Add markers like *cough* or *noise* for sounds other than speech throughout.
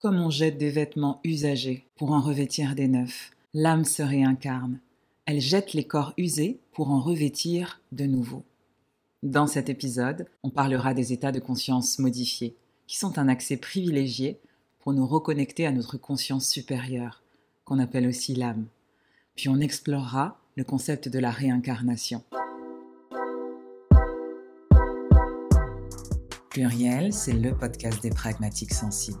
comme on jette des vêtements usagés pour en revêtir des neufs. L'âme se réincarne. Elle jette les corps usés pour en revêtir de nouveaux. Dans cet épisode, on parlera des états de conscience modifiés, qui sont un accès privilégié pour nous reconnecter à notre conscience supérieure, qu'on appelle aussi l'âme. Puis on explorera le concept de la réincarnation. Pluriel, c'est le podcast des pragmatiques sensibles,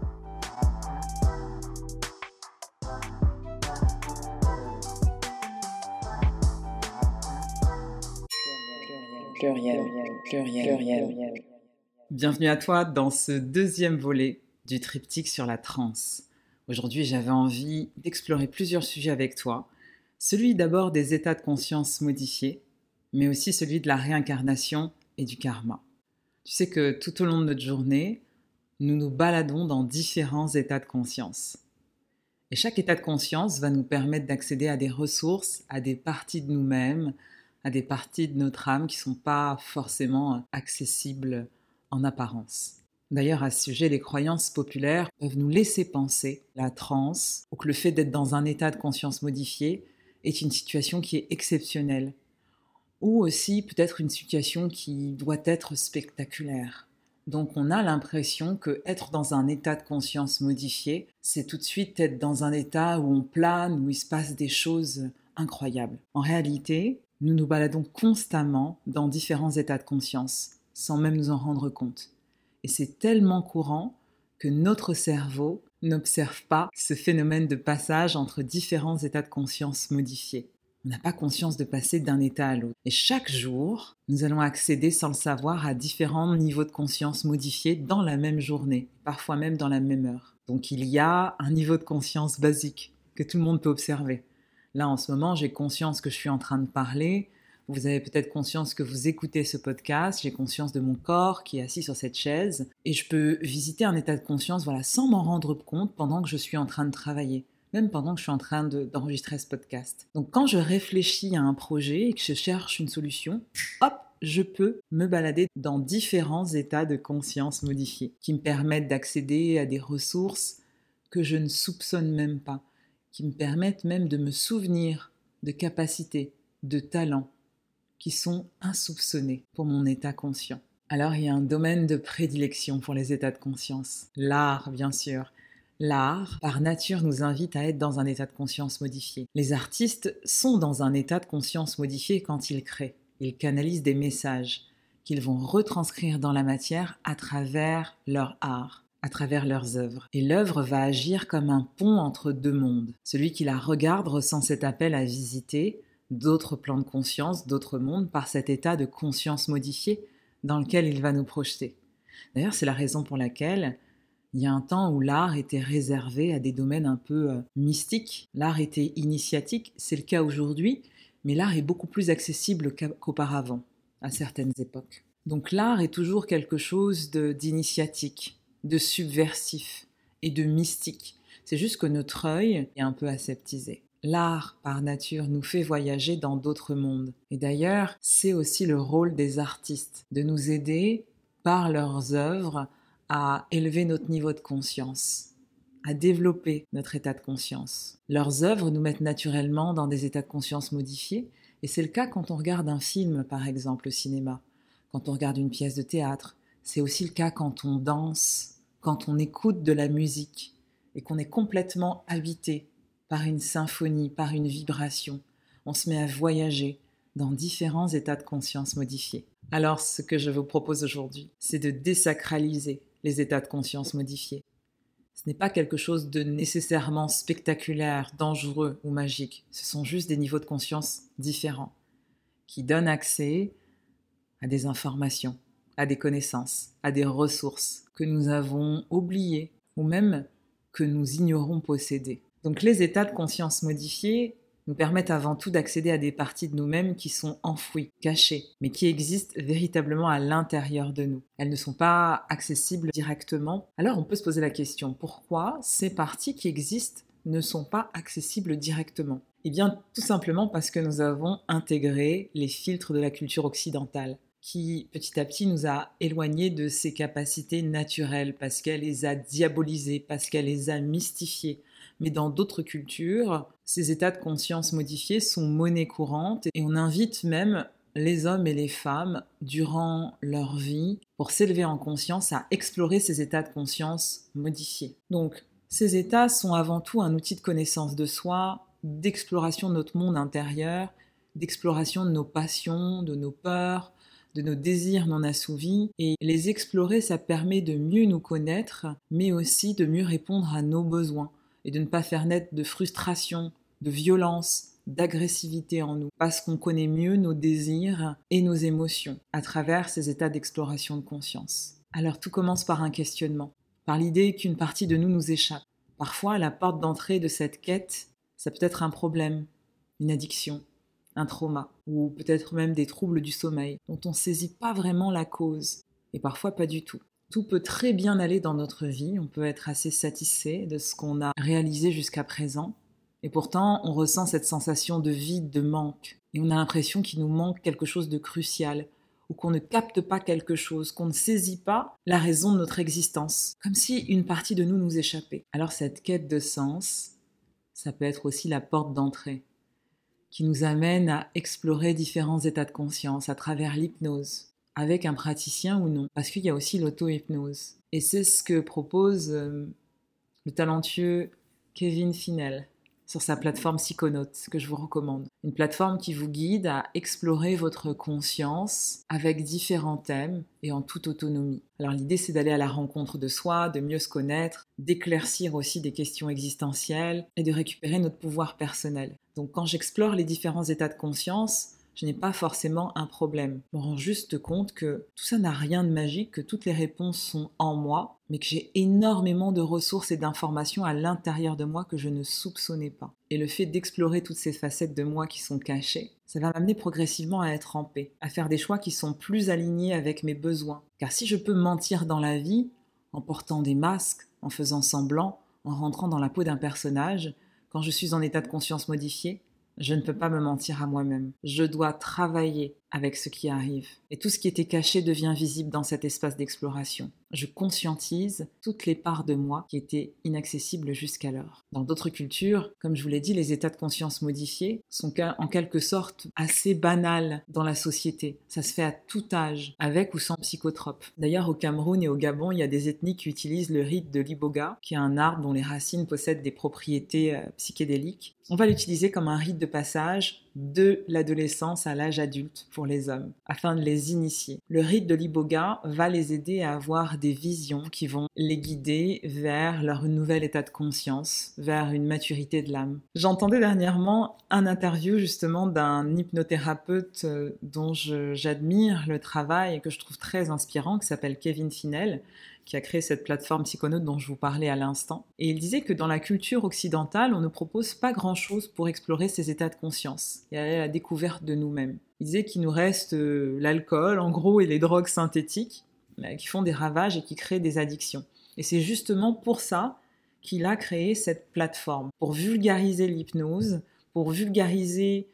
Bienvenue à toi dans ce deuxième volet du triptyque sur la transe. Aujourd'hui, j'avais envie d'explorer plusieurs sujets avec toi. Celui d'abord des états de conscience modifiés, mais aussi celui de la réincarnation et du karma. Tu sais que tout au long de notre journée, nous nous baladons dans différents états de conscience. Et chaque état de conscience va nous permettre d'accéder à des ressources, à des parties de nous-mêmes, à des parties de notre âme qui ne sont pas forcément accessibles en apparence. D'ailleurs, à ce sujet, les croyances populaires peuvent nous laisser penser la transe ou que le fait d'être dans un état de conscience modifié est une situation qui est exceptionnelle ou aussi peut-être une situation qui doit être spectaculaire. Donc on a l'impression que être dans un état de conscience modifié, c'est tout de suite être dans un état où on plane, où il se passe des choses incroyables. En réalité, nous nous baladons constamment dans différents états de conscience, sans même nous en rendre compte. Et c'est tellement courant que notre cerveau n'observe pas ce phénomène de passage entre différents états de conscience modifiés on n'a pas conscience de passer d'un état à l'autre. Et chaque jour, nous allons accéder sans le savoir à différents niveaux de conscience modifiés dans la même journée, parfois même dans la même heure. Donc il y a un niveau de conscience basique que tout le monde peut observer. Là, en ce moment, j'ai conscience que je suis en train de parler. Vous avez peut-être conscience que vous écoutez ce podcast. J'ai conscience de mon corps qui est assis sur cette chaise. Et je peux visiter un état de conscience, voilà, sans m'en rendre compte pendant que je suis en train de travailler même pendant que je suis en train d'enregistrer ce podcast. Donc quand je réfléchis à un projet et que je cherche une solution, hop, je peux me balader dans différents états de conscience modifiés qui me permettent d'accéder à des ressources que je ne soupçonne même pas, qui me permettent même de me souvenir de capacités, de talents qui sont insoupçonnés pour mon état conscient. Alors il y a un domaine de prédilection pour les états de conscience. L'art, bien sûr, L'art, par nature, nous invite à être dans un état de conscience modifié. Les artistes sont dans un état de conscience modifié quand ils créent. Ils canalisent des messages qu'ils vont retranscrire dans la matière à travers leur art, à travers leurs œuvres. Et l'œuvre va agir comme un pont entre deux mondes. Celui qui la regarde ressent cet appel à visiter d'autres plans de conscience, d'autres mondes, par cet état de conscience modifié dans lequel il va nous projeter. D'ailleurs, c'est la raison pour laquelle il y a un temps où l'art était réservé à des domaines un peu euh, mystiques, l'art était initiatique, c'est le cas aujourd'hui, mais l'art est beaucoup plus accessible qu'auparavant, à certaines époques. Donc l'art est toujours quelque chose d'initiatique, de, subversif et de mystique. C'est juste que notre œil est un peu aseptisé. L'art, par nature, nous fait voyager dans d'autres mondes. Et d'ailleurs, c'est aussi le rôle des artistes, de nous aider par leurs œuvres à élever notre niveau de conscience, à développer notre état de conscience. Leurs œuvres nous mettent naturellement dans des états de conscience modifiés, et c'est le cas quand on regarde un film, par exemple, au cinéma, quand on regarde une pièce de théâtre. C'est aussi le cas quand on danse, quand on écoute de la musique, et qu'on est complètement habité par une symphonie, par une vibration. On se met à voyager dans différents états de conscience modifiés. Alors, ce que je vous propose aujourd'hui, c'est de désacraliser les états de conscience modifiés. Ce n'est pas quelque chose de nécessairement spectaculaire, dangereux ou magique. Ce sont juste des niveaux de conscience différents qui donnent accès à des informations, à des connaissances, à des ressources que nous avons oubliées ou même que nous ignorons posséder. Donc les états de conscience modifiés nous permettent avant tout d'accéder à des parties de nous-mêmes qui sont enfouies, cachées, mais qui existent véritablement à l'intérieur de nous. Elles ne sont pas accessibles directement. Alors on peut se poser la question, pourquoi ces parties qui existent ne sont pas accessibles directement? Eh bien tout simplement parce que nous avons intégré les filtres de la culture occidentale qui petit à petit nous a éloignés de ses capacités naturelles, parce qu'elle les a diabolisées, parce qu'elle les a mystifiées. Mais dans d'autres cultures, ces états de conscience modifiés sont monnaie courante et on invite même les hommes et les femmes, durant leur vie, pour s'élever en conscience, à explorer ces états de conscience modifiés. Donc, ces états sont avant tout un outil de connaissance de soi, d'exploration de notre monde intérieur, d'exploration de nos passions, de nos peurs, de nos désirs non assouvis. Et les explorer, ça permet de mieux nous connaître, mais aussi de mieux répondre à nos besoins et de ne pas faire naître de frustration, de violence, d'agressivité en nous, parce qu'on connaît mieux nos désirs et nos émotions à travers ces états d'exploration de conscience. Alors tout commence par un questionnement, par l'idée qu'une partie de nous nous échappe. Parfois, la porte d'entrée de cette quête, ça peut être un problème, une addiction, un trauma, ou peut-être même des troubles du sommeil, dont on ne saisit pas vraiment la cause, et parfois pas du tout. Tout peut très bien aller dans notre vie, on peut être assez satisfait de ce qu'on a réalisé jusqu'à présent, et pourtant on ressent cette sensation de vide, de manque, et on a l'impression qu'il nous manque quelque chose de crucial, ou qu'on ne capte pas quelque chose, qu'on ne saisit pas la raison de notre existence, comme si une partie de nous nous échappait. Alors cette quête de sens, ça peut être aussi la porte d'entrée qui nous amène à explorer différents états de conscience à travers l'hypnose, avec un praticien ou non, parce qu'il y a aussi l'auto-hypnose. Et c'est ce que propose euh, le talentueux Kevin Finel sur sa plateforme Psychonautes, que je vous recommande. Une plateforme qui vous guide à explorer votre conscience avec différents thèmes et en toute autonomie. Alors l'idée c'est d'aller à la rencontre de soi, de mieux se connaître, d'éclaircir aussi des questions existentielles et de récupérer notre pouvoir personnel. Donc quand j'explore les différents états de conscience, je n'ai pas forcément un problème. Je me rends juste compte que tout ça n'a rien de magique, que toutes les réponses sont en moi, mais que j'ai énormément de ressources et d'informations à l'intérieur de moi que je ne soupçonnais pas. Et le fait d'explorer toutes ces facettes de moi qui sont cachées, ça va m'amener progressivement à être en paix, à faire des choix qui sont plus alignés avec mes besoins. Car si je peux mentir dans la vie, en portant des masques, en faisant semblant, en rentrant dans la peau d'un personnage, quand je suis en état de conscience modifié, je ne peux pas me mentir à moi-même. Je dois travailler avec ce qui arrive. Et tout ce qui était caché devient visible dans cet espace d'exploration. Je conscientise toutes les parts de moi qui étaient inaccessibles jusqu'alors. Dans d'autres cultures, comme je vous l'ai dit, les états de conscience modifiés sont en quelque sorte assez banals dans la société. Ça se fait à tout âge, avec ou sans psychotrope. D'ailleurs, au Cameroun et au Gabon, il y a des ethnies qui utilisent le rite de l'iboga, qui est un arbre dont les racines possèdent des propriétés euh, psychédéliques. On va l'utiliser comme un rite de passage de l'adolescence à l'âge adulte pour les hommes, afin de les initier. Le rite de l'iboga va les aider à avoir des visions qui vont les guider vers leur nouvel état de conscience, vers une maturité de l'âme. J'entendais dernièrement un interview justement d'un hypnothérapeute euh, dont j'admire le travail et que je trouve très inspirant, qui s'appelle Kevin Finel, qui a créé cette plateforme Psychonaute dont je vous parlais à l'instant. Et il disait que dans la culture occidentale, on ne propose pas grand-chose pour explorer ces états de conscience et aller à la découverte de nous-mêmes. Il disait qu'il nous reste euh, l'alcool, en gros, et les drogues synthétiques qui font des ravages et qui créent des addictions. Et c'est justement pour ça qu'il a créé cette plateforme, pour vulgariser l'hypnose, pour vulgariser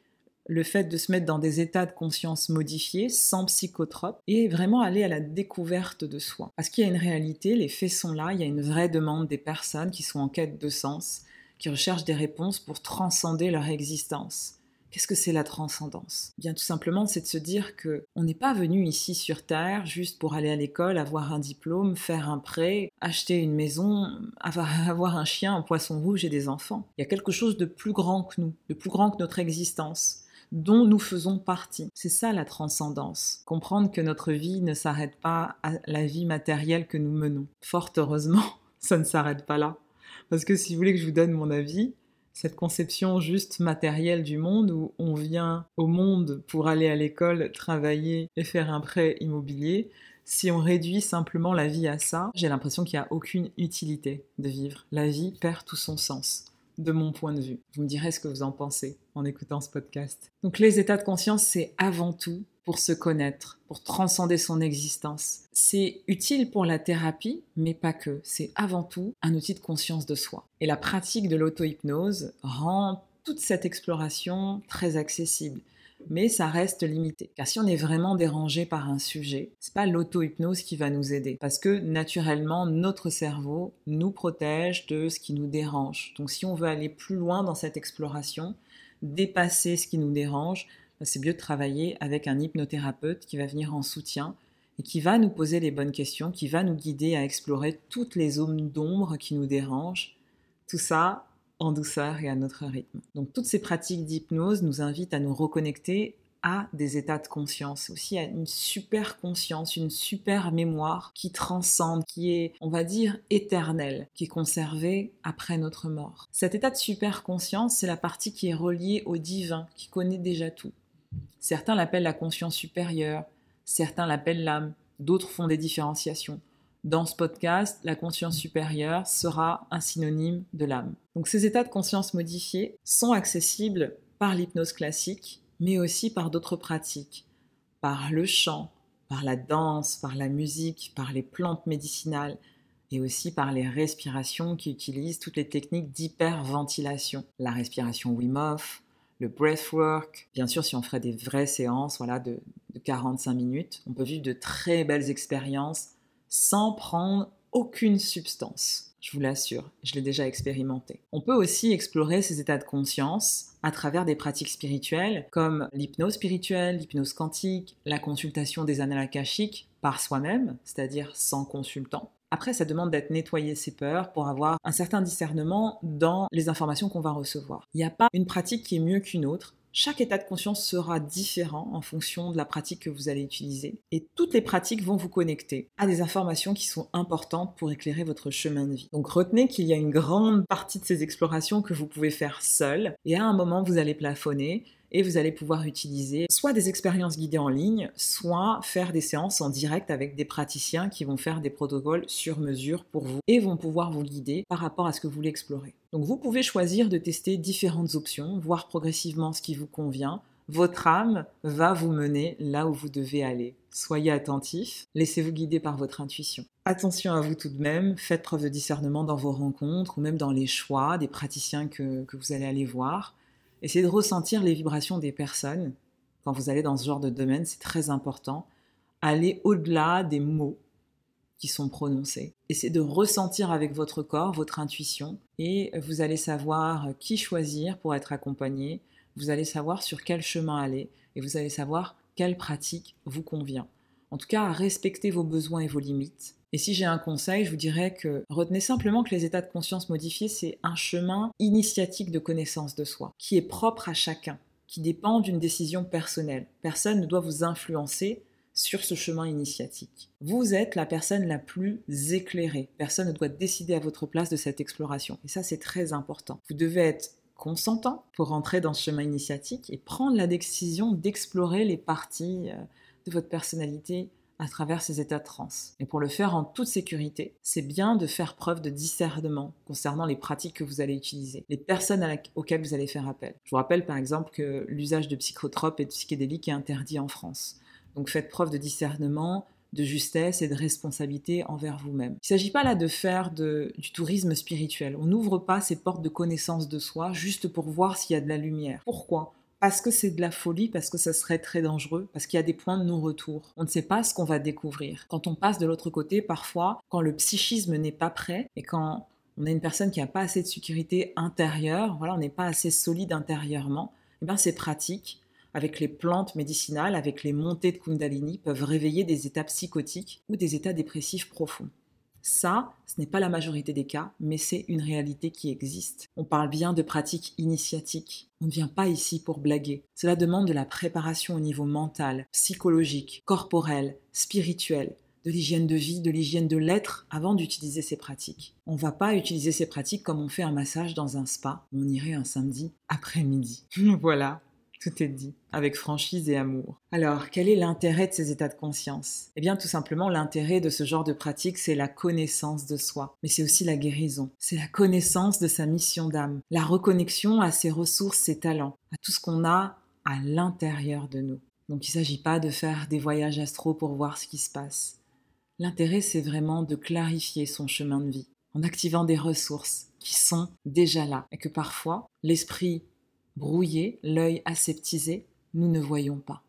le fait de se mettre dans des états de conscience modifiés, sans psychotrope, et vraiment aller à la découverte de soi. Parce qu'il y a une réalité, les faits sont là, il y a une vraie demande des personnes qui sont en quête de sens, qui recherchent des réponses pour transcender leur existence. Qu'est-ce que c'est la transcendance? Bien tout simplement, c'est de se dire que on n'est pas venu ici sur terre juste pour aller à l'école, avoir un diplôme, faire un prêt, acheter une maison, *laughs* avoir un chien, un poisson rouge et des enfants. Il y a quelque chose de plus grand que nous, de plus grand que notre existence dont nous faisons partie. C'est ça la transcendance. Comprendre que notre vie ne s'arrête pas à la vie matérielle que nous menons. Fort heureusement, *laughs* ça ne s'arrête pas là. Parce que si vous voulez que je vous donne mon avis, cette conception juste matérielle du monde où on vient au monde pour aller à l'école, travailler et faire un prêt immobilier, Si on réduit simplement la vie à ça, j'ai l'impression qu'il n'y a aucune utilité de vivre. La vie perd tout son sens, de mon point de vue. Vous me direz ce que vous en pensez en écoutant ce podcast. Donc les états de conscience, c'est avant tout pour se connaître, pour transcender son existence. C'est utile pour la thérapie, mais pas que. C'est avant tout un outil de conscience de soi. Et la pratique de l'auto-hypnose rend toute cette exploration très accessible mais ça reste limité. Car si on est vraiment dérangé par un sujet, c'est pas l'auto-hypnose qui va nous aider. Parce que naturellement, notre cerveau nous protège de ce qui nous dérange. Donc si on veut aller plus loin dans cette exploration, dépasser ce qui nous dérange, c'est mieux de travailler avec un hypnothérapeute qui va venir en soutien et qui va nous poser les bonnes questions, qui va nous guider à explorer toutes les zones d'ombre qui nous dérangent. Tout ça en douceur et à notre rythme. Donc toutes ces pratiques d'hypnose nous invitent à nous reconnecter à des états de conscience, aussi à une super conscience, une super mémoire qui transcende, qui est, on va dire, éternelle, qui est conservée après notre mort. Cet état de super conscience, c'est la partie qui est reliée au divin, qui connaît déjà tout. Certains l'appellent la conscience supérieure, certains l'appellent l'âme, d'autres font des différenciations. Dans ce podcast, la conscience supérieure sera un synonyme de l'âme. Donc ces états de conscience modifiés sont accessibles par l'hypnose classique, mais aussi par d'autres pratiques, par le chant, par la danse, par la musique, par les plantes médicinales et aussi par les respirations qui utilisent toutes les techniques d'hyperventilation. La respiration Wim le breathwork. Bien sûr, si on ferait des vraies séances voilà, de, de 45 minutes, on peut vivre de très belles expériences sans prendre aucune substance. Je vous l'assure, je l'ai déjà expérimenté. On peut aussi explorer ces états de conscience à travers des pratiques spirituelles comme l'hypnose spirituelle, l'hypnose quantique, la consultation des annales par soi-même, c'est-à-dire sans consultant. Après, ça demande d'être nettoyé ses peurs pour avoir un certain discernement dans les informations qu'on va recevoir. Il n'y a pas une pratique qui est mieux qu'une autre. Chaque état de conscience sera différent en fonction de la pratique que vous allez utiliser. Et toutes les pratiques vont vous connecter à des informations qui sont importantes pour éclairer votre chemin de vie. Donc retenez qu'il y a une grande partie de ces explorations que vous pouvez faire seul. Et à un moment, vous allez plafonner et vous allez pouvoir utiliser soit des expériences guidées en ligne, soit faire des séances en direct avec des praticiens qui vont faire des protocoles sur mesure pour vous et vont pouvoir vous guider par rapport à ce que vous voulez explorer. Donc vous pouvez choisir de tester différentes options, voir progressivement ce qui vous convient. Votre âme va vous mener là où vous devez aller. Soyez attentif, laissez-vous guider par votre intuition. Attention à vous tout de même, faites preuve de discernement dans vos rencontres ou même dans les choix des praticiens que, que vous allez aller voir. Essayez de ressentir les vibrations des personnes. Quand vous allez dans ce genre de domaine, c'est très important. Allez au-delà des mots qui sont prononcés. Essayez de ressentir avec votre corps, votre intuition, et vous allez savoir qui choisir pour être accompagné, vous allez savoir sur quel chemin aller, et vous allez savoir quelle pratique vous convient. En tout cas, respectez vos besoins et vos limites. Et si j'ai un conseil, je vous dirais que retenez simplement que les états de conscience modifiés, c'est un chemin initiatique de connaissance de soi, qui est propre à chacun, qui dépend d'une décision personnelle. Personne ne doit vous influencer sur ce chemin initiatique. Vous êtes la personne la plus éclairée. Personne ne doit décider à votre place de cette exploration. Et ça, c'est très important. Vous devez être consentant pour entrer dans ce chemin initiatique et prendre la décision d'explorer les parties euh, de votre personnalité à travers ces états de transe. Et pour le faire en toute sécurité, c'est bien de faire preuve de discernement concernant les pratiques que vous allez utiliser, les personnes auxquelles vous allez faire appel. Je vous rappelle par exemple que l'usage de psychotropes et de psychédéliques est interdit en France. Donc faites preuve de discernement, de justesse et de responsabilité envers vous-même. Il ne s'agit pas là de faire du tourisme spirituel. On n'ouvre pas ces portes de connaissance de soi juste pour voir s'il y a de la lumière. Pourquoi? Parce que c'est de la folie, parce que ça serait très dangereux, parce qu'il y a des points de non-retour. On ne sait pas ce qu'on va découvrir. Quand on passe de l'autre côté, parfois, quand le psychisme n'est pas prêt et quand on a une personne qui n'a pas assez de sécurité intérieure, voilà, on n'est pas assez solide intérieurement, eh bien c'est pratique. Avec les plantes médicinales, avec les montées de Kundalini, peuvent réveiller des états psychotiques ou des états dépressifs profonds. Ça, ce n'est pas la majorité des cas, mais c'est une réalité qui existe. On parle bien de pratiques initiatiques. On ne vient pas ici pour blaguer. Cela demande de la préparation au niveau mental, psychologique, corporel, spirituel, de l'hygiène de vie, de l'hygiène de l'être avant d'utiliser ces pratiques. On ne va pas utiliser ces pratiques comme on fait un massage dans un spa. On irait un samedi après-midi. *laughs* voilà. Tout est dit, avec franchise et amour. Alors, quel est l'intérêt de ces états de conscience? Eh bien, tout simplement, l'intérêt de ce genre de pratique, c'est la connaissance de soi. Mais c'est aussi la guérison. C'est la connaissance de sa mission d'âme. La reconnexion à ses ressources, ses talents, à tout ce qu'on a à l'intérieur de nous. Donc, il ne s'agit pas de faire des voyages astraux pour voir ce qui se passe. L'intérêt, c'est vraiment de clarifier son chemin de vie en activant des ressources qui sont déjà là et que parfois l'esprit brouillé, l'œil aseptisé, nous ne voyons pas.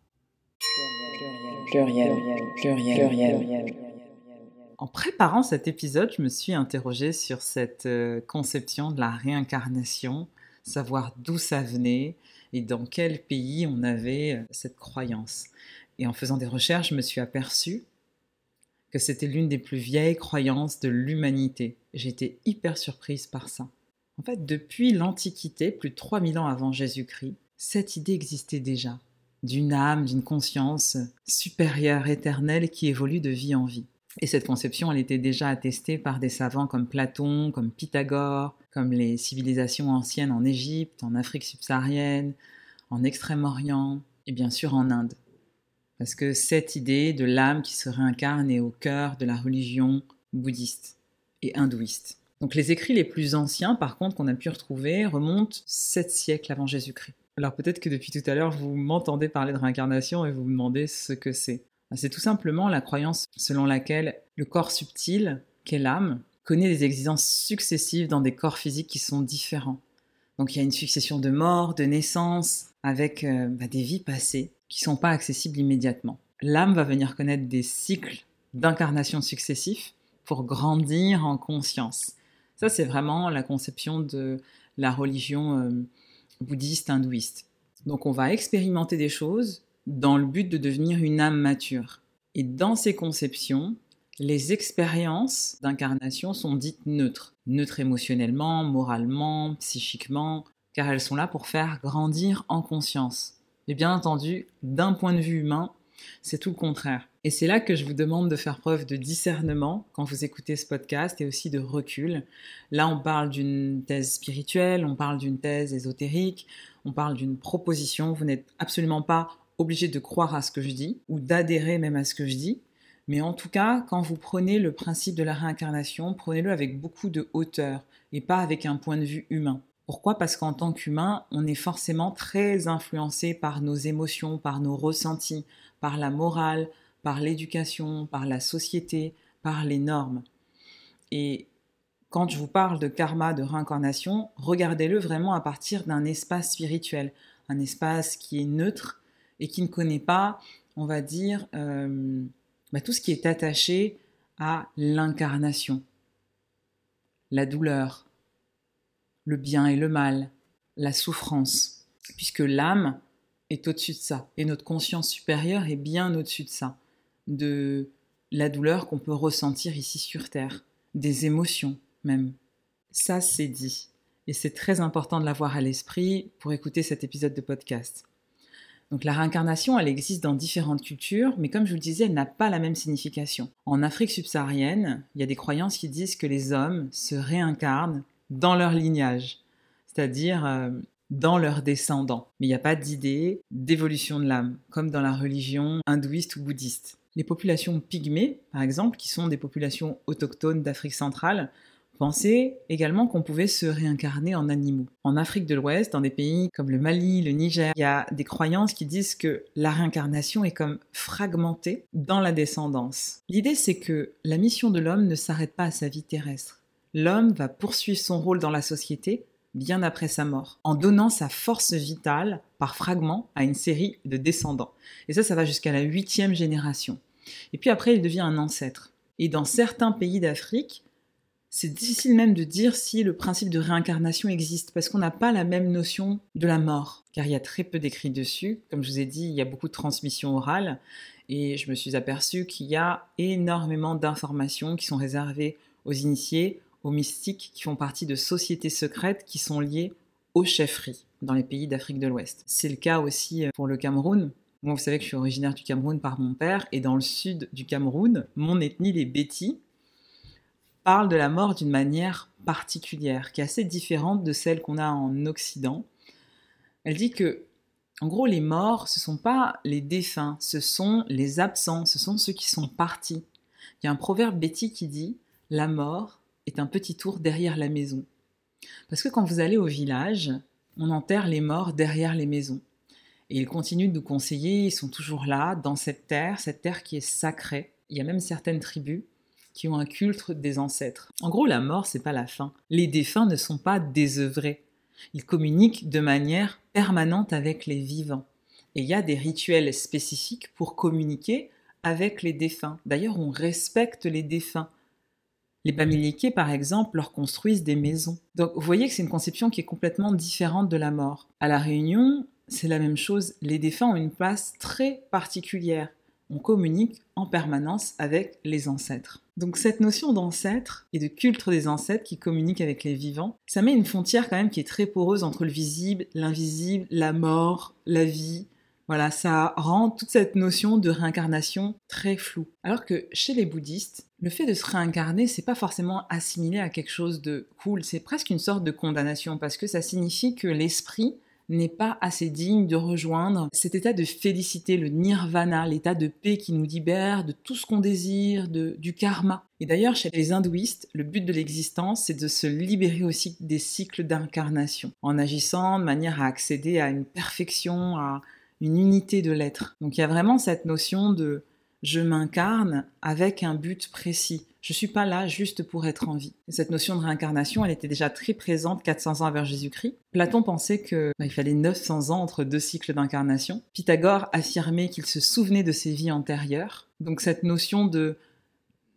En préparant cet épisode, je me suis interrogée sur cette euh, conception de la réincarnation, savoir d'où ça venait et dans quel pays on avait euh, cette croyance. Et en faisant des recherches, je me suis aperçue que c'était l'une des plus vieilles croyances de l'humanité. J'étais hyper surprise par ça. En fait, depuis l'Antiquité, plus de 3000 ans avant Jésus-Christ, cette idée existait déjà, d'une âme, d'une conscience supérieure, éternelle, qui évolue de vie en vie. Et cette conception, elle était déjà attestée par des savants comme Platon, comme Pythagore, comme les civilisations anciennes en Égypte, en Afrique subsaharienne, en Extrême-Orient et bien sûr en Inde. Parce que cette idée de l'âme qui se réincarne est au cœur de la religion bouddhiste et hindouiste. Donc les écrits les plus anciens, par contre, qu'on a pu retrouver, remontent sept siècles avant Jésus-Christ. Alors peut-être que depuis tout à l'heure, vous m'entendez parler de réincarnation et vous vous demandez ce que c'est. Ben, c'est tout simplement la croyance selon laquelle le corps subtil, qu'est l'âme, connaît des exigences successives dans des corps physiques qui sont différents. Donc il y a une succession de morts, de naissances, avec euh, bah, des vies passées qui sont pas accessibles immédiatement. L'âme va venir connaître des cycles d'incarnation successifs pour grandir en conscience. Ça, c'est vraiment la conception de la religion euh, bouddhiste hindouiste. Donc, on va expérimenter des choses dans le but de devenir une âme mature. Et dans ces conceptions, les expériences d'incarnation sont dites neutres. Neutres émotionnellement, moralement, psychiquement, car elles sont là pour faire grandir en conscience. Et bien entendu, d'un point de vue humain, c'est tout le contraire. Et c'est là que je vous demande de faire preuve de discernement quand vous écoutez ce podcast et aussi de recul. Là, on parle d'une thèse spirituelle, on parle d'une thèse ésotérique, on parle d'une proposition. Vous n'êtes absolument pas obligé de croire à ce que je dis ou d'adhérer même à ce que je dis. Mais en tout cas, quand vous prenez le principe de la réincarnation, prenez-le avec beaucoup de hauteur et pas avec un point de vue humain. Pourquoi? Parce qu'en tant qu'humain, on est forcément très influencé par nos émotions, par nos ressentis, par la morale, par l'éducation, par la société, par les normes. Et quand je vous parle de karma, de réincarnation, regardez-le vraiment à partir d'un espace spirituel, un espace qui est neutre et qui ne connaît pas, on va dire, euh, bah, tout ce qui est attaché à l'incarnation, la douleur, le bien et le mal, la souffrance, puisque l'âme est au-dessus de ça, et notre conscience supérieure est bien au-dessus de ça, de la douleur qu'on peut ressentir ici sur Terre, des émotions même. Ça, c'est dit. Et c'est très important de l'avoir à l'esprit pour écouter cet épisode de podcast. Donc la réincarnation, elle existe dans différentes cultures, mais comme je vous le disais, elle n'a pas la même signification. En Afrique subsaharienne, il y a des croyances qui disent que les hommes se réincarnent dans leur lignage, c'est-à-dire euh, dans leurs descendants. Mais il n'y a pas d'idée d'évolution de l'âme, comme dans la religion hindouiste ou bouddhiste. Les populations pygmées, par exemple, qui sont des populations autochtones d'Afrique centrale, pensaient également qu'on pouvait se réincarner en animaux. En Afrique de l'Ouest, dans des pays comme le Mali, le Niger, il y a des croyances qui disent que la réincarnation est comme fragmentée dans la descendance. L'idée, c'est que la mission de l'homme ne s'arrête pas à sa vie terrestre l'homme va poursuivre son rôle dans la société bien après sa mort, en donnant sa force vitale par fragments à une série de descendants. Et ça, ça va jusqu'à la huitième génération. Et puis après, il devient un ancêtre. Et dans certains pays d'Afrique, c'est difficile même de dire si le principe de réincarnation existe, parce qu'on n'a pas la même notion de la mort, car il y a très peu d'écrits dessus. Comme je vous ai dit, il y a beaucoup de transmissions orales, et je me suis aperçu qu'il y a énormément d'informations qui sont réservées aux initiés, aux mystiques qui font partie de sociétés secrètes qui sont liées aux chefferies dans les pays d'Afrique de l'Ouest. C'est le cas aussi euh, pour le Cameroun. Moi, vous savez que je suis originaire du Cameroun par mon père, et dans le sud du Cameroun, mon ethnie, les Bétis, parle de la mort d'une manière particulière, qui est assez différente de celle qu'on a en Occident. Elle dit que En gros, les morts, ce ne sont pas les défunts, ce sont les absents, ce sont ceux qui sont partis. Il y a un proverbe Betty qui dit La mort est un petit tour derrière la maison. Parce que quand vous allez au village, on enterre les morts derrière les maisons. Et ils continuent de nous conseiller, ils sont toujours là, dans cette terre, cette terre qui est sacrée. Il y a même certaines tribus qui ont un culte des ancêtres. En gros, la mort, c'est pas la fin. Les défunts ne sont pas désœuvrés. Ils communiquent de manière permanente avec les vivants. Et il y a des rituels spécifiques pour communiquer avec les défunts. D'ailleurs, on respecte les défunts. Les Bamiliqués, par exemple, leur construisent des maisons. Donc, vous voyez que c'est une conception qui est complètement différente de la mort. À La Réunion, c'est la même chose. Les défunts ont une place très particulière. On communique en permanence avec les ancêtres. Donc cette notion d'ancêtre et de culte des ancêtres qui communiquent avec les vivants, ça met une frontière quand même qui est très poreuse entre le visible, l'invisible, la mort, la vie. Voilà, ça rend toute cette notion de réincarnation très floue. Alors que chez les bouddhistes, le fait de se réincarner, c'est pas forcément assimilé à quelque chose de cool, c'est presque une sorte de condamnation parce que ça signifie que l'esprit n'est pas assez digne de rejoindre cet état de félicité, le nirvana, l'état de paix qui nous libère de tout ce qu'on désire, de, du karma. Et d'ailleurs, chez les hindouistes, le but de l'existence, c'est de se libérer aussi des cycles d'incarnation, en agissant de manière à accéder à une perfection, à une unité de l'être. Donc il y a vraiment cette notion de je m'incarne avec un but précis. Je ne suis pas là juste pour être en vie. cette notion de réincarnation, elle était déjà très présente 400 ans avant Jésus-Christ. Platon pensait qu'il bah, fallait 900 ans entre deux cycles d'incarnation. Pythagore affirmait qu'il se souvenait de ses vies antérieures. Donc cette notion de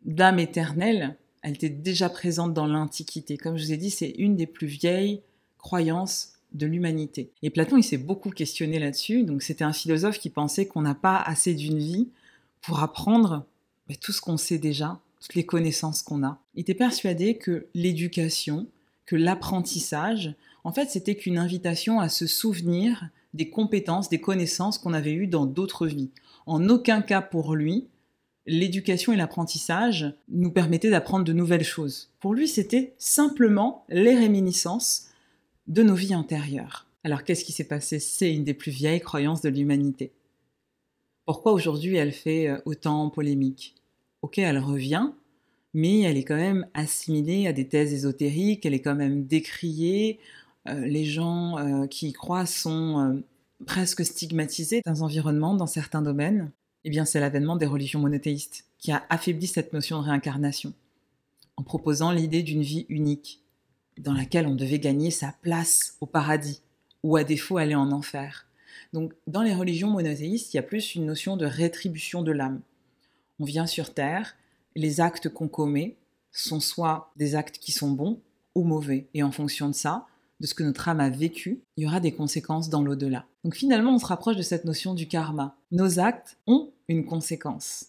d'âme éternelle, elle était déjà présente dans l'Antiquité. Comme je vous ai dit, c'est une des plus vieilles croyances de l'humanité. Et Platon, il s'est beaucoup questionné là-dessus. Donc c'était un philosophe qui pensait qu'on n'a pas assez d'une vie pour apprendre bah, tout ce qu'on sait déjà, toutes les connaissances qu'on a. Il était persuadé que l'éducation, que l'apprentissage, en fait, c'était qu'une invitation à se souvenir des compétences, des connaissances qu'on avait eues dans d'autres vies. En aucun cas pour lui, l'éducation et l'apprentissage nous permettaient d'apprendre de nouvelles choses. Pour lui, c'était simplement les réminiscences de nos vies antérieures. Alors qu'est-ce qui s'est passé? C'est une des plus vieilles croyances de l'humanité. Pourquoi aujourd'hui elle fait euh, autant polémique? Ok, elle revient, mais elle est quand même assimilée à des thèses ésotériques, elle est quand même décriée. Euh, les gens euh, qui y croient sont presque stigmatisés dans un environnement, dans certains domaines. Eh bien, c'est l'avènement des religions monothéistes qui a affaibli cette notion de réincarnation, en proposant l'idée d'une vie unique, dans laquelle on devait gagner sa place au paradis, ou à défaut aller en enfer. Donc dans les religions monothéistes, il y a plus une notion de rétribution de l'âme. On vient sur Terre, les actes qu'on commet sont soit des actes qui sont bons ou mauvais. Et en fonction de ça, de ce que notre âme a vécu, il y aura des conséquences dans l'au-delà. Donc finalement, on se rapproche de cette notion du karma. Nos actes ont une conséquence.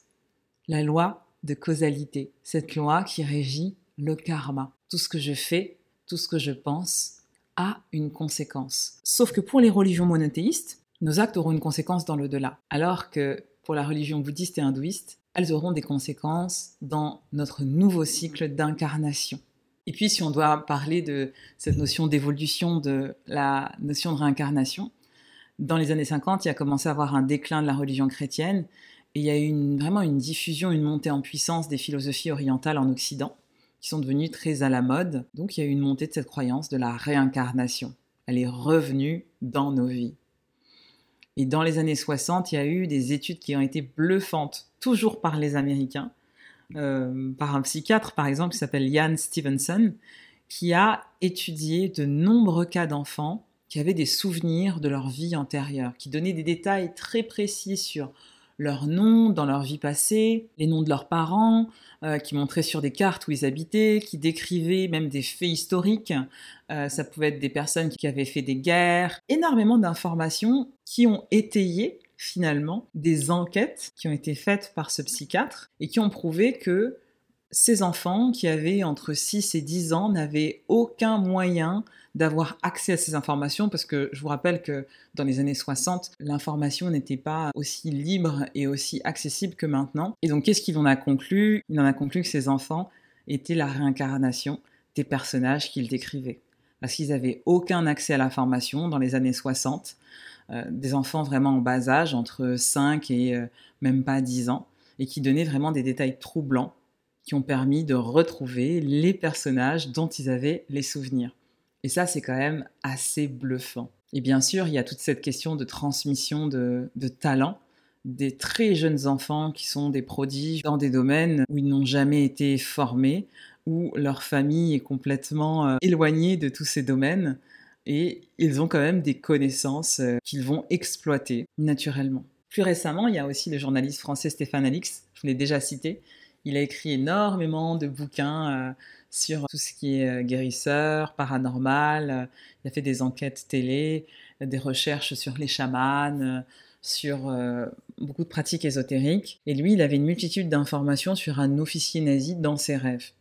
La loi de causalité, cette loi qui régit le karma. Tout ce que je fais, tout ce que je pense a une conséquence. Sauf que pour les religions monothéistes, nos actes auront une conséquence dans l'au-delà. Alors que pour la religion bouddhiste et hindouiste, elles auront des conséquences dans notre nouveau cycle d'incarnation. Et puis, si on doit parler de cette notion d'évolution de la notion de réincarnation, dans les années 50, il y a commencé à avoir un déclin de la religion chrétienne et il y a eu vraiment une diffusion, une montée en puissance des philosophies orientales en Occident qui sont devenues très à la mode. Donc, il y a eu une montée de cette croyance de la réincarnation. Elle est revenue dans nos vies. Et dans les années 60, il y a eu des études qui ont été bluffantes, toujours par les Américains, euh, par un psychiatre par exemple qui s'appelle Ian Stevenson, qui a étudié de nombreux cas d'enfants qui avaient des souvenirs de leur vie antérieure, qui donnaient des détails très précis sur leur nom dans leur vie passée, les noms de leurs parents, euh, qui montraient sur des cartes où ils habitaient, qui décrivaient même des faits historiques. Euh, ça pouvait être des personnes qui avaient fait des guerres, énormément d'informations qui ont étayé finalement des enquêtes qui ont été faites par ce psychiatre et qui ont prouvé que ces enfants qui avaient entre 6 et 10 ans n'avaient aucun moyen d'avoir accès à ces informations parce que je vous rappelle que dans les années 60, l'information n'était pas aussi libre et aussi accessible que maintenant. Et donc qu'est-ce qu'il en a conclu? Il en a conclu que ces enfants étaient la réincarnation des personnages qu'il décrivait. Parce qu'ils n'avaient aucun accès à l'information dans les années 60. des enfants vraiment en bas âge, entre 5 et même pas 10 ans, et qui donnaient vraiment des détails troublants qui ont permis de retrouver les personnages dont ils avaient les souvenirs. Et ça, c'est quand même assez bluffant. Et bien sûr, il y a toute cette question de transmission de, de talent des très jeunes enfants qui sont des prodiges dans des domaines où ils n'ont jamais été formés, où leur famille est complètement euh, éloignée de tous ces domaines et ils ont quand même des connaissances euh, qu'ils vont exploiter naturellement. Plus récemment, il y a aussi le journaliste français Stéphane Alix, je l'ai déjà cité, il a écrit énormément de bouquins euh, sur tout ce qui est guérisseur, paranormal, il a fait des enquêtes télé, des recherches sur les chamans, sur euh, beaucoup de pratiques ésotériques. Et lui, il avait une multitude d'informations sur un officier nazi dans ses rêves.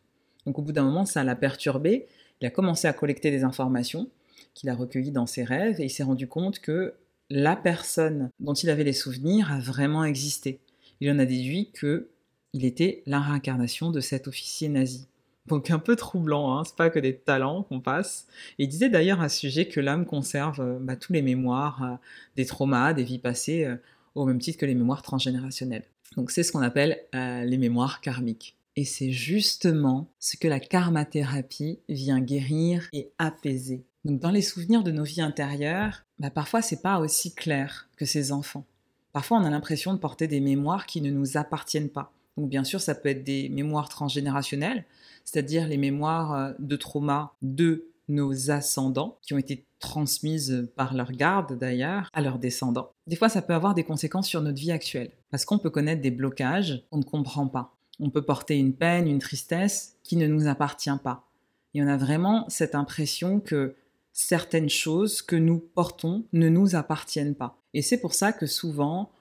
Donc au bout d'un moment, ça l'a perturbé. Il a commencé à collecter des informations qu'il a recueillies dans ses rêves et il s'est rendu compte que la personne dont il avait les souvenirs a vraiment existé. Il en a déduit que il était la réincarnation de cet officier nazi. Donc un peu troublant, hein c'est pas que des talents qu'on passe. Il disait d'ailleurs à ce sujet que l'âme conserve euh, bah, tous les mémoires euh, des traumas, des vies passées, euh, au même titre que les mémoires transgénérationnelles. Donc c'est ce qu'on appelle les mémoires karmiques. Et c'est justement ce que la karmathérapie vient guérir et apaiser. Donc dans les souvenirs de nos vies intérieures, bah, parfois c'est pas aussi clair que ces enfants. Parfois on a l'impression de porter des mémoires qui ne nous appartiennent pas. Donc bien sûr ça peut être des mémoires transgénérationnelles, c'est-à-dire les mémoires euh, de trauma de nos ascendants, qui ont été transmises par leur garde d'ailleurs à leurs descendants. Des fois, ça peut avoir des conséquences sur notre vie actuelle, parce qu'on peut connaître des blocages qu'on ne comprend pas. On peut porter une peine, une tristesse qui ne nous appartient pas. Et on a vraiment cette impression que certaines choses que nous portons ne nous appartiennent pas. Et c'est pour ça que souvent,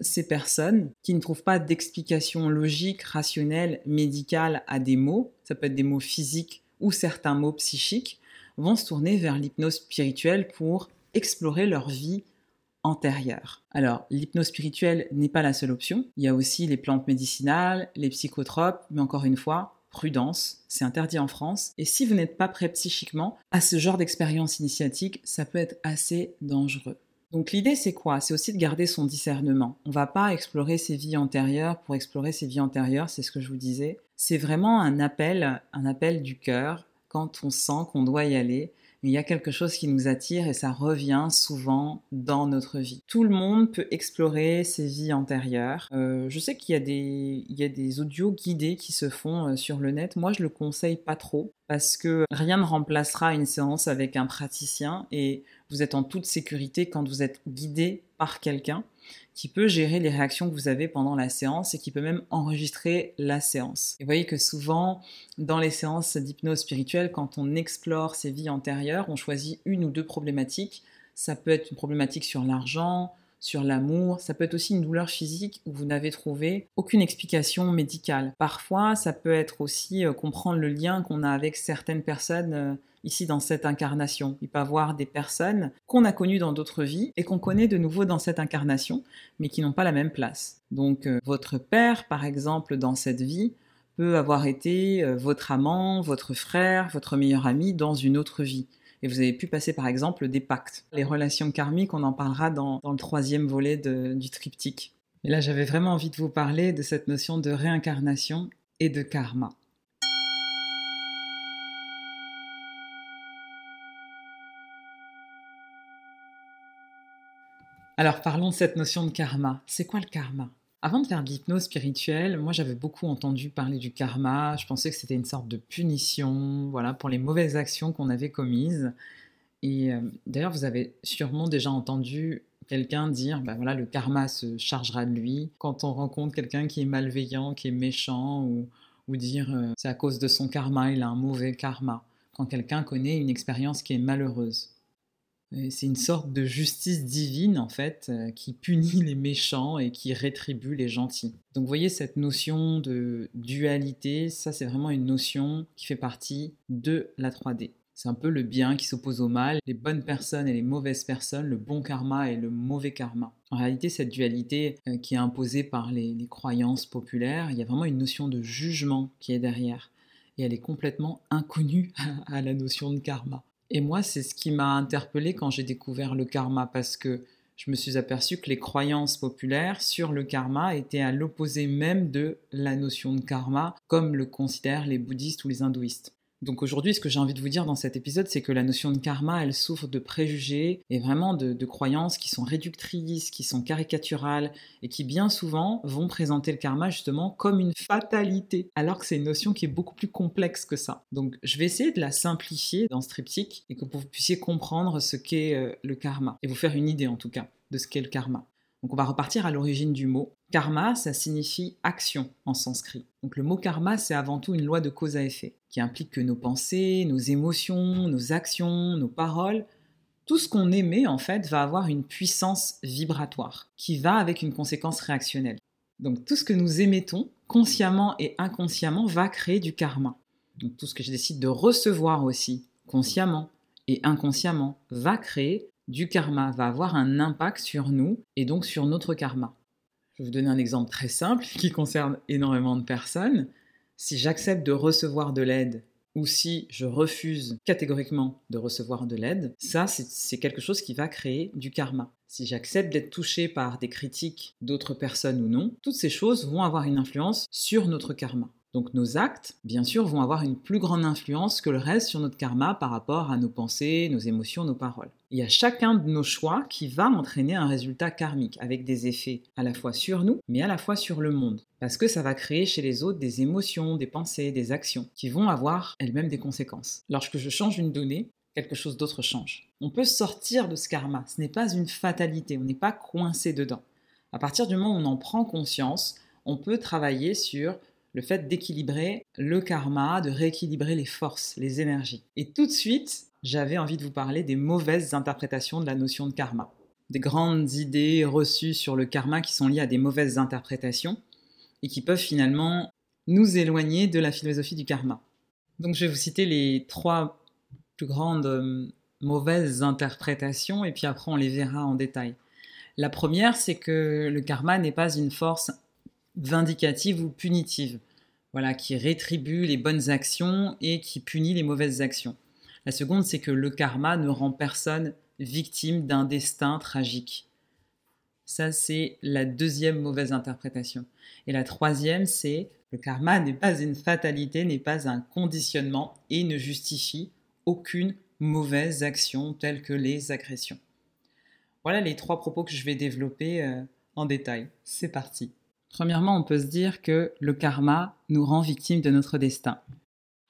ces personnes qui ne trouvent pas d'explication logique, rationnelle, médicale à des mots, ça peut être des mots physiques ou certains mots psychiques, vont se tourner vers l'hypnose spirituelle pour explorer leur vie antérieure. Alors, l'hypnose spirituelle n'est pas la seule option. Il y a aussi les plantes médicinales, les psychotropes, mais encore une fois, prudence, c'est interdit en France. Et si vous n'êtes pas prêt psychiquement à ce genre d'expérience initiatique, ça peut être assez dangereux. Donc l'idée c'est quoi? C'est aussi de garder son discernement. On va pas explorer ses vies antérieures pour explorer ses vies antérieures, c'est ce que je vous disais. C'est vraiment un appel, un appel du cœur quand on sent qu'on doit y aller il y a quelque chose qui nous attire et ça revient souvent dans notre vie. Tout le monde peut explorer ses vies antérieures. Euh, je sais qu'il y, a des, y a des audios guidés qui se font euh, sur le net. Moi, je le conseille pas trop parce que rien ne remplacera une séance avec un praticien et vous êtes en toute sécurité quand vous êtes guidé par quelqu'un qui peut gérer les réactions que vous avez pendant la séance et qui peut même enregistrer la séance. Et vous voyez que souvent, dans les séances d'hypnose spirituelle, quand on explore ses vies antérieures, on choisit une ou deux problématiques. Ça peut être une problématique sur l'argent, sur l'amour, ça peut être aussi une douleur physique où vous n'avez trouvé aucune explication médicale. Parfois, ça peut être aussi euh, comprendre le lien qu'on a avec certaines personnes euh, ici dans cette incarnation. Il peut y avoir des personnes qu'on a connues dans d'autres vies et qu'on connaît de nouveau dans cette incarnation, mais qui n'ont pas la même place. Donc euh, votre père, par exemple, dans cette vie, peut avoir été votre amant, votre frère, votre meilleur ami dans une autre vie et vous avez pu passer par exemple des pactes. Les relations karmiques, on en parlera dans, le troisième volet du triptyque. Et là, j'avais vraiment envie de vous parler de cette notion de réincarnation et de karma. Alors parlons de cette notion de karma. C'est quoi le karma? Avant de faire de l'hypnose spirituelle, moi j'avais beaucoup entendu parler du karma. Je pensais que c'était une sorte de punition, voilà, pour les mauvaises actions qu'on avait commises. Et euh, d'ailleurs, vous avez sûrement déjà entendu quelqu'un dire, ben voilà, le karma se chargera de lui. Quand on rencontre quelqu'un qui est malveillant, qui est méchant, ou, ou dire euh, c'est à cause de son karma, il a un mauvais karma. Quand quelqu'un connaît une expérience qui est malheureuse. C'est une sorte de justice divine, en fait, euh, qui punit les méchants et qui rétribue les gentils. Donc vous voyez cette notion de dualité, ça c'est vraiment une notion qui fait partie de la 3D. C'est un peu le bien qui s'oppose au mal, les bonnes personnes et les mauvaises personnes, le bon karma et le mauvais karma. En réalité, cette dualité euh, qui est imposée par les, croyances populaires, il y a vraiment une notion de jugement qui est derrière. Et elle est complètement inconnue *laughs* à la notion de karma. Et moi, c'est ce qui m'a interpellé quand j'ai découvert le karma, parce que je me suis aperçu que les croyances populaires sur le karma étaient à l'opposé même de la notion de karma, comme le considèrent les bouddhistes ou les hindouistes. Donc aujourd'hui, ce que j'ai envie de vous dire dans cet épisode, c'est que la notion de karma, elle souffre de préjugés et vraiment de, croyances qui sont réductrices, qui sont caricaturales et qui bien souvent vont présenter le karma justement comme une fatalité, alors que c'est une notion qui est beaucoup plus complexe que ça. Donc je vais essayer de la simplifier dans ce triptyque et que vous puissiez comprendre ce qu'est euh, le karma et vous faire une idée en tout cas de ce qu'est le karma. Donc on va repartir à l'origine du mot. Karma, ça signifie action en sanskrit. Donc le mot karma, c'est avant tout une loi de cause à effet, qui implique que nos pensées, nos émotions, nos actions, nos paroles, tout ce qu'on émet en fait va avoir une puissance vibratoire, qui va avec une conséquence réactionnelle. Donc tout ce que nous émettons, consciemment et inconsciemment, va créer du karma. Donc tout ce que je décide de recevoir aussi, consciemment et inconsciemment, va créer du karma va avoir un impact sur nous et donc sur notre karma. Je vais vous donner un exemple très simple qui concerne énormément de personnes. Si j'accepte de recevoir de l'aide ou si je refuse catégoriquement de recevoir de l'aide, ça c'est quelque chose qui va créer du karma. Si j'accepte d'être touché par des critiques d'autres personnes ou non, toutes ces choses vont avoir une influence sur notre karma. Donc nos actes, bien sûr, vont avoir une plus grande influence que le reste sur notre karma par rapport à nos pensées, nos émotions, nos paroles. Il y a chacun de nos choix qui va entraîner un résultat karmique, avec des effets à la fois sur nous, mais à la fois sur le monde. Parce que ça va créer chez les autres des émotions, des pensées, des actions, qui vont avoir elles-mêmes des conséquences. Lorsque je change une donnée, quelque chose d'autre change. On peut sortir de ce karma, ce n'est pas une fatalité, on n'est pas coincé dedans. À partir du moment où on en prend conscience, on peut travailler sur le fait d'équilibrer le karma, de rééquilibrer les forces, les énergies. Et tout de suite, j'avais envie de vous parler des mauvaises interprétations de la notion de karma. Des grandes idées reçues sur le karma qui sont liées à des mauvaises interprétations et qui peuvent finalement nous éloigner de la philosophie du karma. Donc je vais vous citer les trois plus grandes euh, mauvaises interprétations et puis après on les verra en détail. La première, c'est que le karma n'est pas une force vindicative ou punitive, voilà, qui rétribue les bonnes actions et qui punit les mauvaises actions. La seconde, c'est que le karma ne rend personne victime d'un destin tragique. Ça, c'est la deuxième mauvaise interprétation. Et la troisième, c'est le karma n'est pas une fatalité, n'est pas un conditionnement et ne justifie aucune mauvaise action telle que les agressions. Voilà les trois propos que je vais développer euh, en détail. C'est parti. Premièrement, on peut se dire que le karma nous rend victimes de notre destin.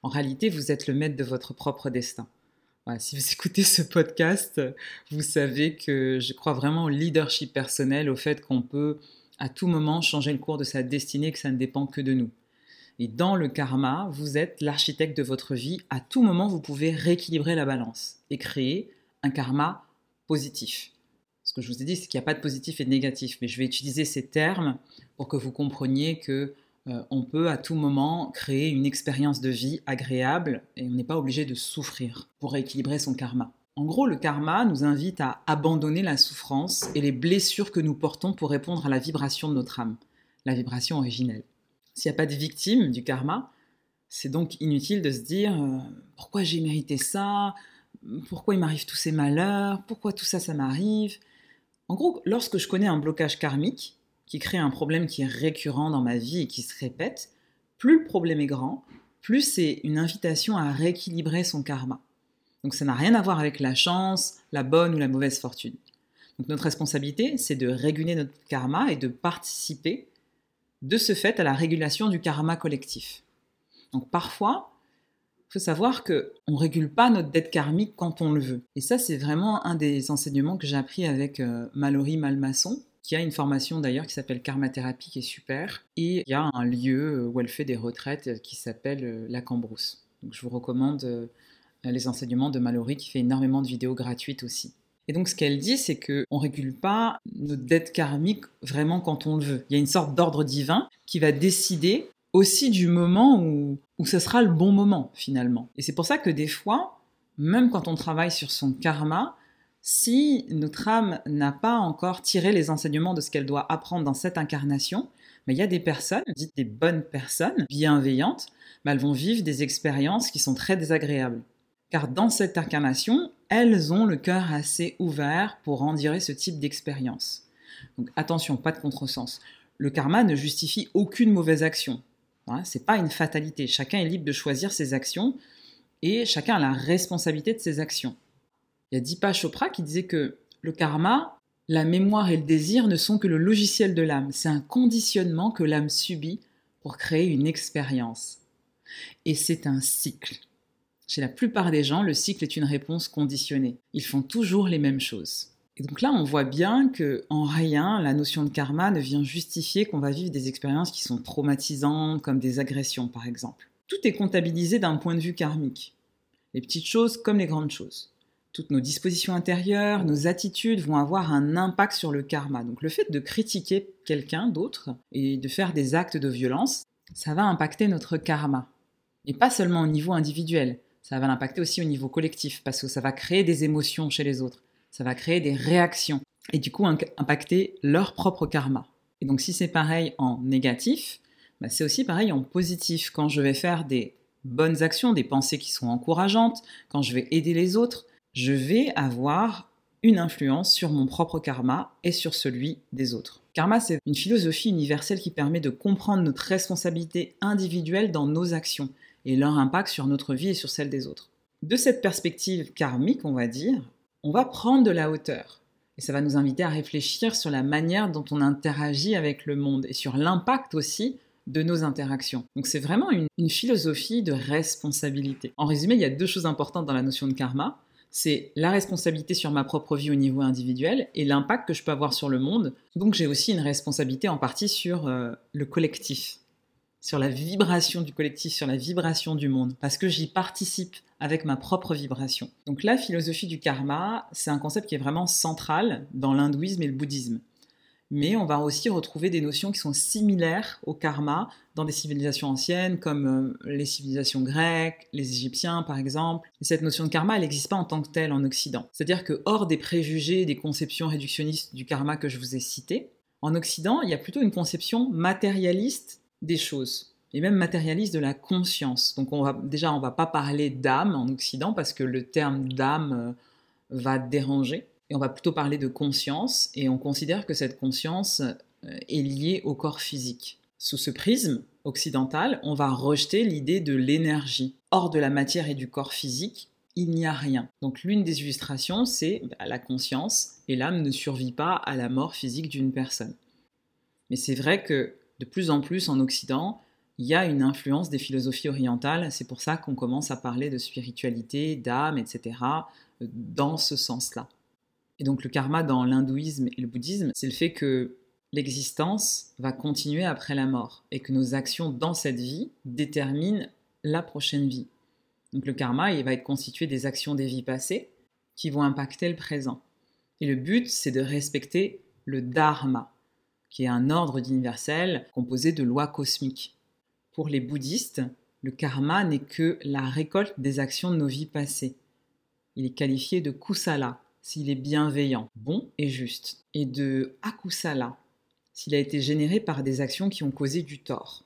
En réalité, vous êtes le maître de votre propre destin. si vous *laughs* écoutez ce podcast, vous savez que je crois vraiment au leadership personnel, au fait qu'on peut à tout moment changer le cours de sa destinée, que ça ne dépend que de nous. Et dans le karma, vous êtes l'architecte de votre vie. À tout moment, vous pouvez rééquilibrer la balance et créer un karma positif. Que je vous ai dit, c'est qu'il n'y a pas de positif et de négatif, mais je vais utiliser ces termes pour que vous compreniez que euh, on peut à tout moment créer une expérience de vie agréable et on n'est pas obligé de souffrir pour rééquilibrer son karma. En gros, le karma nous invite à abandonner la souffrance et les blessures que nous portons pour répondre à la vibration de notre âme, la vibration originelle. S'il n'y a pas de victime du karma, c'est donc inutile de se dire euh, pourquoi j'ai mérité ça, pourquoi il m'arrive tous ces malheurs, pourquoi tout ça ça m'arrive? En gros, lorsque je connais un blocage karmique qui crée un problème qui est récurrent dans ma vie et qui se répète, plus le problème est grand, plus c'est une invitation à rééquilibrer son karma. Donc ça n'a rien à voir avec la chance, la bonne ou la mauvaise fortune. Donc notre responsabilité, c'est de réguler notre karma et de participer de ce fait à la régulation du karma collectif. Donc parfois, faut savoir que on régule pas notre dette karmique quand on le veut. Et ça, c'est vraiment un des enseignements que j'ai appris avec euh, Mallory Malmasson, qui a une formation d'ailleurs qui s'appelle Karmathérapie, qui est super. Et il y a un lieu euh, où elle fait des retraites euh, qui s'appelle la Cambrousse. Donc je vous recommande les enseignements de Mallory, qui fait énormément de vidéos gratuites aussi. Et donc ce qu'elle dit, c'est qu'on ne régule pas notre dette karmique vraiment quand on le veut. Il y a une sorte d'ordre divin qui va décider aussi du moment où, où ce sera le bon moment finalement. Et c'est pour ça que des fois, même quand on travaille sur son karma, si notre âme n'a pas encore tiré les enseignements de ce qu'elle doit apprendre dans cette incarnation, mais il y a des personnes, dites des bonnes personnes, bienveillantes, mais elles vont vivre des expériences qui sont très désagréables. Car dans cette incarnation, elles ont le cœur assez ouvert pour endurer ce type d'expérience. Donc attention, pas de contresens. Le karma ne justifie aucune mauvaise action. Hein, Ce n'est pas une fatalité. Chacun est libre de choisir ses actions et chacun a la responsabilité de ses actions. Il y a Deepa Chopra qui disait que le karma, la mémoire et le désir ne sont que le logiciel de l'âme. C'est un conditionnement que l'âme subit pour créer une expérience. Et c'est un cycle. Chez la plupart des gens, le cycle est une réponse conditionnée. Ils font toujours les mêmes choses. Et donc là, on voit bien que en rien, la notion de karma ne vient justifier qu'on va vivre des expériences qui sont traumatisantes, comme des agressions par exemple. Tout est comptabilisé d'un point de vue karmique. Les petites choses comme les grandes choses. Toutes nos dispositions intérieures, nos attitudes vont avoir un impact sur le karma. Donc le fait de critiquer quelqu'un d'autre et de faire des actes de violence, ça va impacter notre karma. Et pas seulement au niveau individuel, ça va l'impacter aussi au niveau collectif, parce que ça va créer des émotions chez les autres ça va créer des réactions et du coup impacter leur propre karma. Et donc si c'est pareil en négatif, bah, c'est aussi pareil en positif. Quand je vais faire des bonnes actions, des pensées qui sont encourageantes, quand je vais aider les autres, je vais avoir une influence sur mon propre karma et sur celui des autres. Karma, c'est une philosophie universelle qui permet de comprendre notre responsabilité individuelle dans nos actions et leur impact sur notre vie et sur celle des autres. De cette perspective karmique, on va dire, on va prendre de la hauteur. Et ça va nous inviter à réfléchir sur la manière dont on interagit avec le monde et sur l'impact aussi de nos interactions. Donc c'est vraiment une, philosophie de responsabilité. En résumé, il y a deux choses importantes dans la notion de karma. C'est la responsabilité sur ma propre vie au niveau individuel et l'impact que je peux avoir sur le monde. Donc j'ai aussi une responsabilité en partie sur euh, le collectif sur la vibration du collectif, sur la vibration du monde, parce que j'y participe avec ma propre vibration. Donc la philosophie du karma, c'est un concept qui est vraiment central dans l'hindouisme et le bouddhisme. Mais on va aussi retrouver des notions qui sont similaires au karma dans des civilisations anciennes, comme euh, les civilisations grecques, les Égyptiens par exemple. Et cette notion de karma, elle n'existe pas en tant que telle en Occident. C'est-à-dire que hors des préjugés, des conceptions réductionnistes du karma que je vous ai citées, en Occident, il y a plutôt une conception matérialiste des choses et même matérialiste de la conscience. Donc on va déjà on va pas parler d'âme en Occident parce que le terme d'âme euh, va déranger et on va plutôt parler de conscience et on considère que cette conscience euh, est liée au corps physique. Sous ce prisme occidental, on va rejeter l'idée de l'énergie. Hors de la matière et du corps physique, il n'y a rien. Donc l'une des illustrations, c'est bah, la conscience, et l'âme ne survit pas à la mort physique d'une personne. Mais c'est vrai que de plus en plus en Occident, il y a une influence des philosophies orientales. C'est pour ça qu'on commence à parler de spiritualité, d'âme, etc., dans ce sens-là. Et donc le karma dans l'hindouisme et le bouddhisme, c'est le fait que l'existence va continuer après la mort et que nos actions dans cette vie déterminent la prochaine vie. Donc le karma, il va être constitué des actions des vies passées qui vont impacter le présent. Et le but, c'est de respecter le dharma, qui est un ordre d'universel composé de lois cosmiques. Pour les bouddhistes, le karma n'est que la récolte des actions de nos vies passées. Il est qualifié de kusala s'il est bienveillant, bon et juste, et de akusala s'il a été généré par des actions qui ont causé du tort.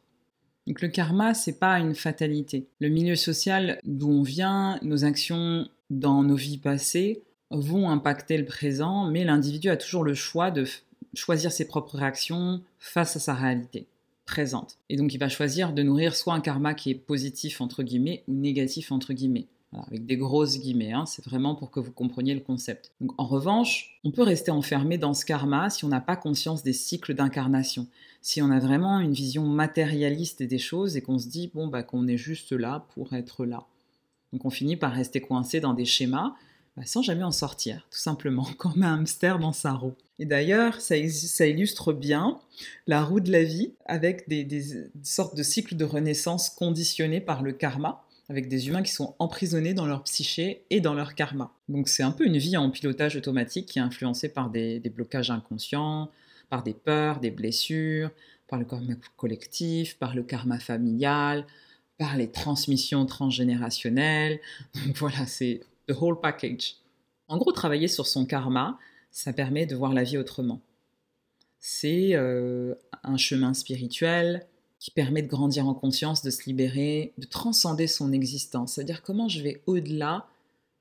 Donc le karma, c'est pas une fatalité. Le milieu social d'où on vient, nos actions dans nos vies passées vont impacter le présent, mais l'individu a toujours le choix de choisir ses propres réactions face à sa réalité présente. Et donc il va choisir de nourrir soit un karma qui est positif entre guillemets ou négatif entre guillemets. avec des grosses guillemets, hein, c'est vraiment pour que vous compreniez le concept. En revanche, on peut rester enfermé dans ce karma si on n'a pas conscience des cycles d'incarnation, si on a vraiment une vision matérialiste des choses et qu'on se dit bon bah qu'on est juste là pour être là. Donc on finit par rester coincé dans des schémas bah, sans jamais en sortir, tout simplement, *laughs* comme un hamster dans sa roue. Et d'ailleurs, ça, illustre bien la roue de la vie avec des, sortes de cycles de renaissance conditionnés par le karma, avec des humains qui sont emprisonnés dans leur psyché et dans leur karma. Donc c'est un peu une vie en pilotage automatique qui est influencée par des, des blocages inconscients, par des peurs, des blessures, par le karma collectif, par le karma familial, par les transmissions transgénérationnelles. *laughs* Donc voilà, c'est the whole package. En gros, travailler sur son karma, ça permet de voir la vie autrement. C'est euh, un chemin spirituel qui permet de grandir en conscience, de se libérer, de transcender son existence. C'est-à-dire comment je vais au-delà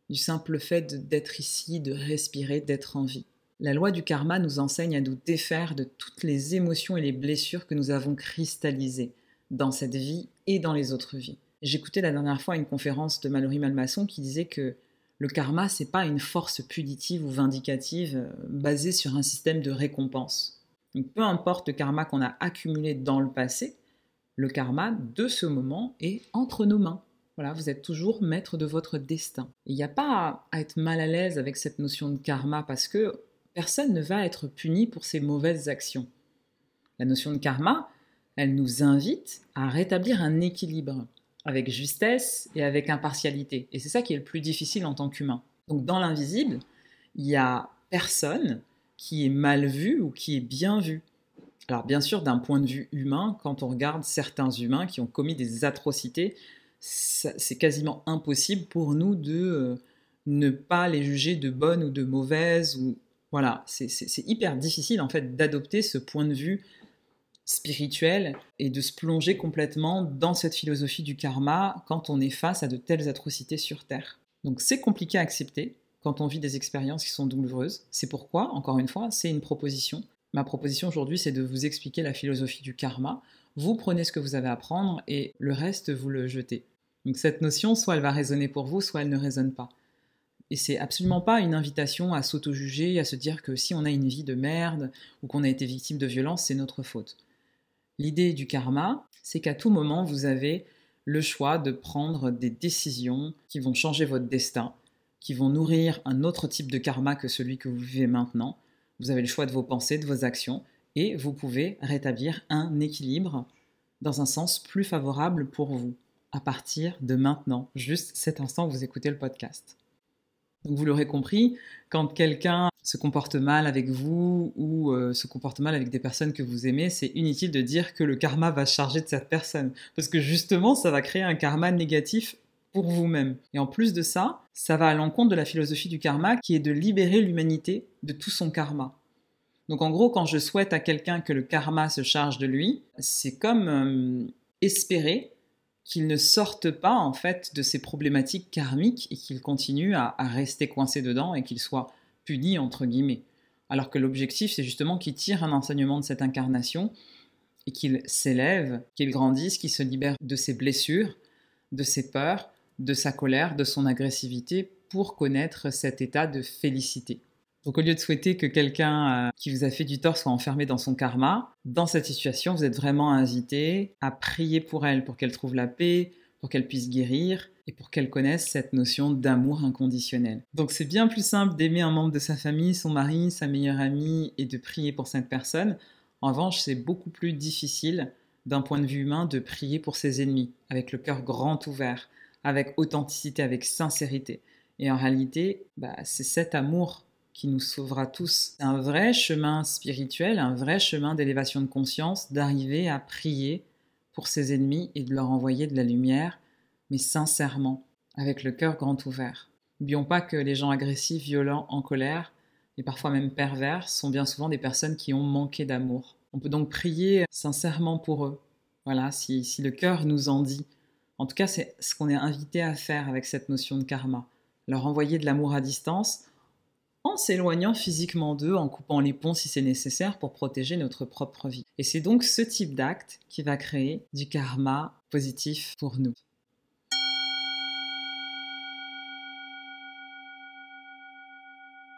du simple fait d'être ici, de respirer, d'être en vie. La loi du karma nous enseigne à nous défaire de toutes les émotions et les blessures que nous avons cristallisées dans cette vie et dans les autres vies. J'écoutais la dernière fois une conférence de Mallory Malmasson qui disait que le karma, c'est pas une force punitive ou vindicative euh, basée sur un système de récompense. peu importe le karma qu'on a accumulé dans le passé, le karma de ce moment est entre nos mains. Voilà, vous êtes toujours maître de votre destin. Il n'y a pas à être mal à l'aise avec cette notion de karma parce que personne ne va être puni pour ses mauvaises actions. La notion de karma, elle nous invite à rétablir un équilibre avec justesse et avec impartialité. Et c'est ça qui est le plus difficile en tant qu'humain. Donc dans l'invisible, il y a personne qui est mal vu ou qui est bien vu. Alors bien sûr, d'un point de vue humain, quand on regarde certains humains qui ont commis des atrocités, c'est quasiment impossible pour nous de euh, ne pas les juger de bonnes ou de mauvaises ou voilà, c'est hyper difficile en fait d'adopter ce point de vue spirituel et de se plonger complètement dans cette philosophie du karma quand on est face à de telles atrocités sur Terre. Donc c'est compliqué à accepter quand on vit des expériences qui sont douloureuses. C'est pourquoi, encore une fois, c'est une proposition. Ma proposition aujourd'hui, c'est de vous expliquer la philosophie du karma. Vous prenez ce que vous avez à prendre et le reste, vous le jetez. Donc cette notion, soit elle va résonner pour vous, soit elle ne résonne pas. Et c'est absolument pas une invitation à s'auto-juger, à se dire que si on a une vie de merde ou qu'on a été victime de violence, c'est notre faute. L'idée du karma, c'est qu'à tout moment, vous avez le choix de prendre des décisions qui vont changer votre destin, qui vont nourrir un autre type de karma que celui que vous vivez maintenant. Vous avez le choix de vos pensées, de vos actions, et vous pouvez rétablir un équilibre dans un sens plus favorable pour vous à partir de maintenant, juste cet instant où vous écoutez le podcast. Vous l'aurez compris, quand quelqu'un se comporte mal avec vous ou euh, se comporte mal avec des personnes que vous aimez, c'est inutile de dire que le karma va se charger de cette personne. Parce que justement, ça va créer un karma négatif pour vous-même. Et en plus de ça, ça va à l'encontre de la philosophie du karma qui est de libérer l'humanité de tout son karma. Donc en gros, quand je souhaite à quelqu'un que le karma se charge de lui, c'est comme euh, espérer qu'il ne sorte pas en fait de ces problématiques karmiques et qu'il continue à, rester coincé dedans et qu'il soit puni entre guillemets. Alors que l'objectif c'est justement qu'il tire un enseignement de cette incarnation et qu'il s'élève, qu'il grandisse, qu'il se libère de ses blessures, de ses peurs, de sa colère, de son agressivité pour connaître cet état de félicité. Donc au lieu de souhaiter que quelqu'un euh, qui vous a fait du tort soit enfermé dans son karma, dans cette situation, vous êtes vraiment invité à prier pour elle, pour qu'elle trouve la paix, pour qu'elle puisse guérir et pour qu'elle connaisse cette notion d'amour inconditionnel. Donc c'est bien plus simple d'aimer un membre de sa famille, son mari, sa meilleure amie et de prier pour cette personne. En revanche, c'est beaucoup plus difficile d'un point de vue humain de prier pour ses ennemis, avec le cœur grand ouvert, avec authenticité, avec sincérité. Et en réalité, bah, c'est cet amour qui nous sauvera tous. C'est un vrai chemin spirituel, un vrai chemin d'élévation de conscience, d'arriver à prier pour ses ennemis et de leur envoyer de la lumière, mais sincèrement, avec le cœur grand ouvert. N'oublions pas que les gens agressifs, violents, en colère, et parfois même pervers, sont bien souvent des personnes qui ont manqué d'amour. On peut donc prier sincèrement pour eux. Voilà, si, si le cœur nous en dit. En tout cas, c'est ce qu'on est invité à faire avec cette notion de karma. Leur envoyer de l'amour à distance en s'éloignant physiquement d'eux, en coupant les ponts si c'est nécessaire pour protéger notre propre vie. Et c'est donc ce type d'acte qui va créer du karma positif pour nous.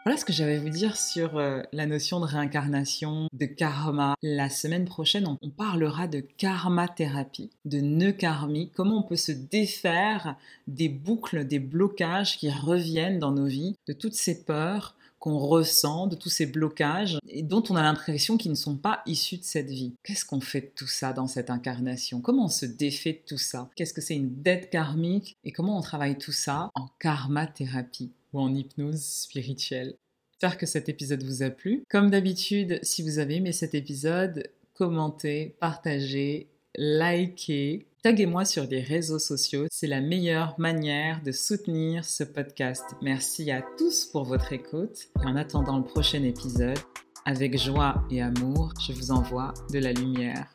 Voilà ce que j'avais à vous dire sur euh, la notion de réincarnation, de karma. La semaine prochaine, on, parlera de karma-thérapie, de nœuds karmiques, comment on peut se défaire des boucles, des blocages qui reviennent dans nos vies, de toutes ces peurs, qu'on ressent, de tous ces blocages, et dont on a l'impression qu'ils ne sont pas issus de cette vie. Qu'est-ce qu'on fait de tout ça dans cette incarnation? Comment on se défait de tout ça? Qu'est-ce que c'est une dette karmique? Et comment on travaille tout ça en karma-thérapie ou en hypnose spirituelle? J'espère que cet épisode vous a plu. Comme d'habitude, si vous avez aimé cet épisode, commentez, partagez, likez Taguez-moi sur les réseaux sociaux, c'est la meilleure manière de soutenir ce podcast. Merci à tous pour votre écoute et en attendant le prochain épisode, avec joie et amour, je vous envoie de la lumière.